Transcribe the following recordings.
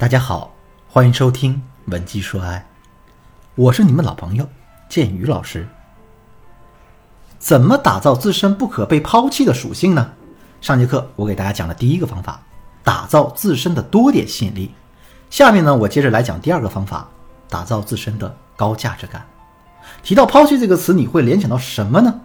大家好，欢迎收听《文姬说爱》，我是你们老朋友建宇老师。怎么打造自身不可被抛弃的属性呢？上节课我给大家讲了第一个方法，打造自身的多点吸引力。下面呢，我接着来讲第二个方法，打造自身的高价值感。提到抛弃这个词，你会联想到什么呢？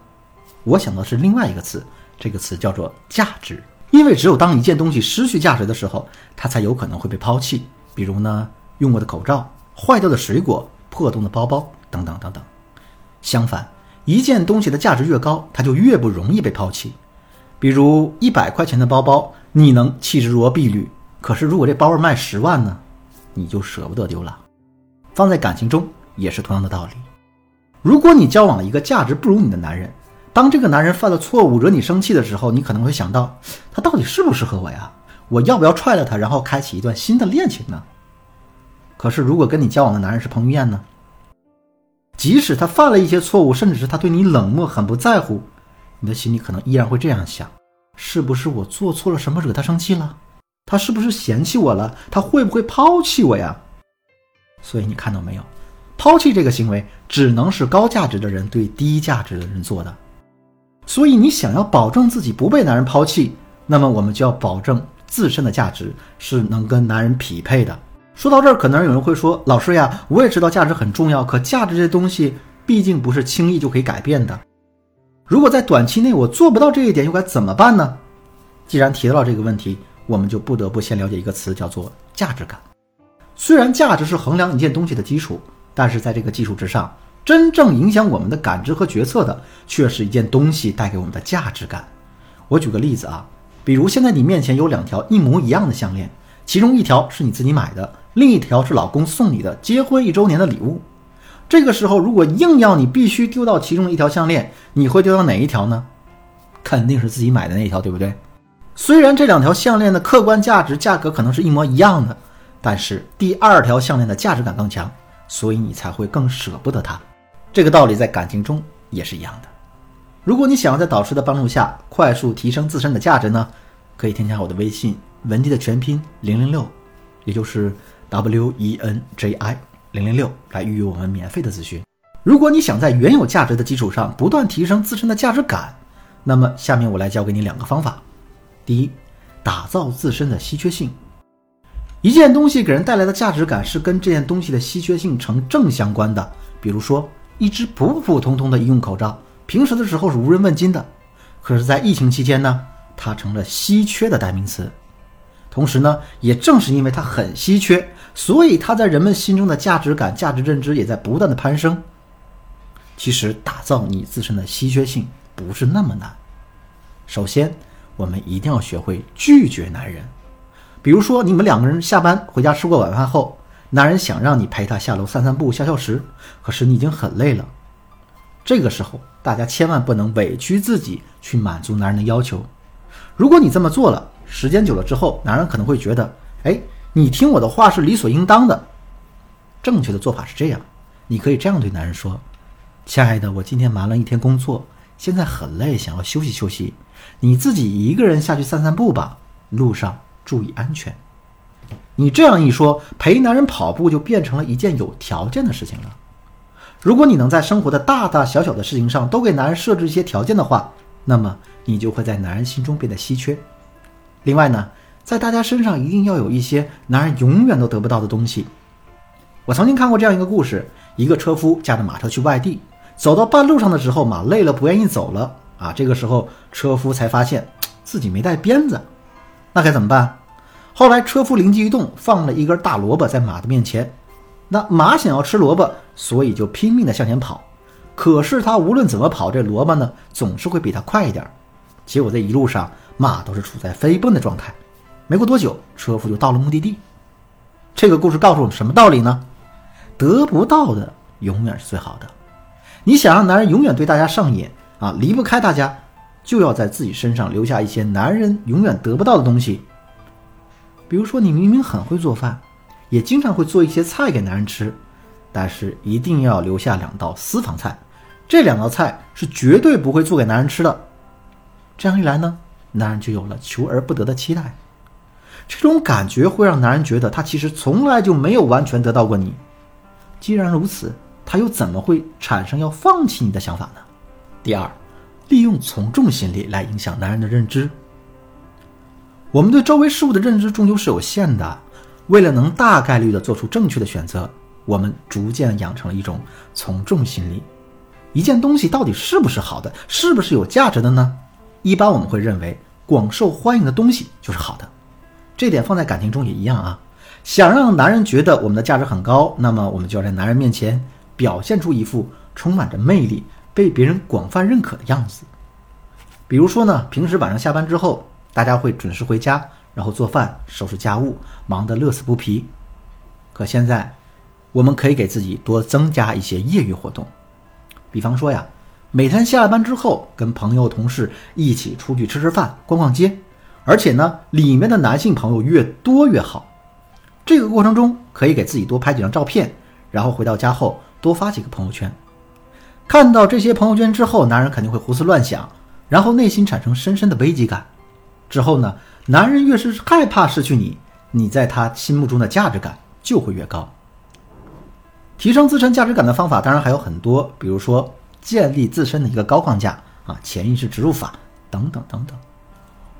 我想到是另外一个词，这个词叫做价值。因为只有当一件东西失去价值的时候，它才有可能会被抛弃。比如呢，用过的口罩、坏掉的水果、破洞的包包等等等等。相反，一件东西的价值越高，它就越不容易被抛弃。比如一百块钱的包包，你能弃之如敝履；可是如果这包卖十万呢，你就舍不得丢了。放在感情中也是同样的道理。如果你交往了一个价值不如你的男人，当这个男人犯了错误惹你生气的时候，你可能会想到，他到底适不适合我呀？我要不要踹了他，然后开启一段新的恋情呢？可是如果跟你交往的男人是彭于晏呢？即使他犯了一些错误，甚至是他对你冷漠、很不在乎，你的心里可能依然会这样想：是不是我做错了什么惹他生气了？他是不是嫌弃我了？他会不会抛弃我呀？所以你看到没有？抛弃这个行为，只能是高价值的人对低价值的人做的。所以，你想要保证自己不被男人抛弃，那么我们就要保证自身的价值是能跟男人匹配的。说到这儿，可能有人会说：“老师呀，我也知道价值很重要，可价值这东西毕竟不是轻易就可以改变的。如果在短期内我做不到这一点，又该怎么办呢？”既然提到了这个问题，我们就不得不先了解一个词，叫做价值感。虽然价值是衡量一件东西的基础，但是在这个基础之上。真正影响我们的感知和决策的，却是一件东西带给我们的价值感。我举个例子啊，比如现在你面前有两条一模一样的项链，其中一条是你自己买的，另一条是老公送你的结婚一周年的礼物。这个时候，如果硬要你必须丢到其中一条项链，你会丢到哪一条呢？肯定是自己买的那一条，对不对？虽然这两条项链的客观价值、价格可能是一模一样的，但是第二条项链的价值感更强，所以你才会更舍不得它。这个道理在感情中也是一样的。如果你想要在导师的帮助下快速提升自身的价值呢，可以添加我的微信文姬的全拼零零六，也就是 W E N J I 零零六来预约我们免费的咨询。如果你想在原有价值的基础上不断提升自身的价值感，那么下面我来教给你两个方法。第一，打造自身的稀缺性。一件东西给人带来的价值感是跟这件东西的稀缺性成正相关的。比如说。一只普普通通的医用口罩，平时的时候是无人问津的，可是，在疫情期间呢，它成了稀缺的代名词。同时呢，也正是因为它很稀缺，所以它在人们心中的价值感、价值认知也在不断的攀升。其实，打造你自身的稀缺性不是那么难。首先，我们一定要学会拒绝男人。比如说，你们两个人下班回家吃过晚饭后。男人想让你陪他下楼散散步、消消食，可是你已经很累了。这个时候，大家千万不能委屈自己去满足男人的要求。如果你这么做了，时间久了之后，男人可能会觉得，哎，你听我的话是理所应当的。正确的做法是这样：你可以这样对男人说：“亲爱的，我今天忙了一天工作，现在很累，想要休息休息。你自己一个人下去散散步吧，路上注意安全。”你这样一说，陪男人跑步就变成了一件有条件的事情了。如果你能在生活的大大小小的事情上都给男人设置一些条件的话，那么你就会在男人心中变得稀缺。另外呢，在大家身上一定要有一些男人永远都得不到的东西。我曾经看过这样一个故事：一个车夫驾着马车去外地，走到半路上的时候，马累了不愿意走了啊。这个时候，车夫才发现自己没带鞭子，那该怎么办？后来，车夫灵机一动，放了一根大萝卜在马的面前。那马想要吃萝卜，所以就拼命地向前跑。可是他无论怎么跑，这萝卜呢总是会比他快一点。结果这一路上，马都是处在飞奔的状态。没过多久，车夫就到了目的地。这个故事告诉我们什么道理呢？得不到的永远是最好的。你想让男人永远对大家上瘾啊，离不开大家，就要在自己身上留下一些男人永远得不到的东西。比如说，你明明很会做饭，也经常会做一些菜给男人吃，但是一定要留下两道私房菜，这两道菜是绝对不会做给男人吃的。这样一来呢，男人就有了求而不得的期待。这种感觉会让男人觉得他其实从来就没有完全得到过你。既然如此，他又怎么会产生要放弃你的想法呢？第二，利用从众心理来影响男人的认知。我们对周围事物的认知终究是有限的，为了能大概率的做出正确的选择，我们逐渐养成了一种从众心理。一件东西到底是不是好的，是不是有价值的呢？一般我们会认为广受欢迎的东西就是好的。这点放在感情中也一样啊。想让男人觉得我们的价值很高，那么我们就要在男人面前表现出一副充满着魅力、被别人广泛认可的样子。比如说呢，平时晚上下班之后。大家会准时回家，然后做饭、收拾家务，忙得乐此不疲。可现在，我们可以给自己多增加一些业余活动，比方说呀，每天下了班之后，跟朋友、同事一起出去吃吃饭、逛逛街，而且呢，里面的男性朋友越多越好。这个过程中，可以给自己多拍几张照片，然后回到家后多发几个朋友圈。看到这些朋友圈之后，男人肯定会胡思乱想，然后内心产生深深的危机感。之后呢，男人越是害怕失去你，你在他心目中的价值感就会越高。提升自身价值感的方法当然还有很多，比如说建立自身的一个高框架啊，潜意识植入法等等等等。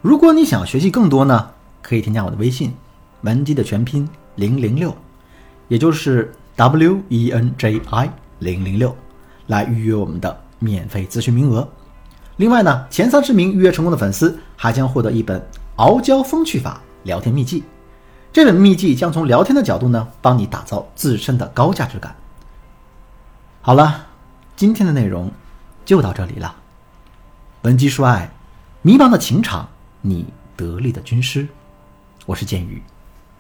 如果你想学习更多呢，可以添加我的微信文姬的全拼零零六，也就是 W E N J I 零零六，来预约我们的免费咨询名额。另外呢，前三十名预约成功的粉丝还将获得一本《傲娇风趣法聊天秘籍》。这本秘籍将从聊天的角度呢，帮你打造自身的高价值感。好了，今天的内容就到这里了。本集说爱，迷茫的情场，你得力的军师。我是剑宇，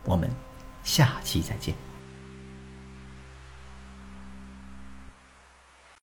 我们下期再见。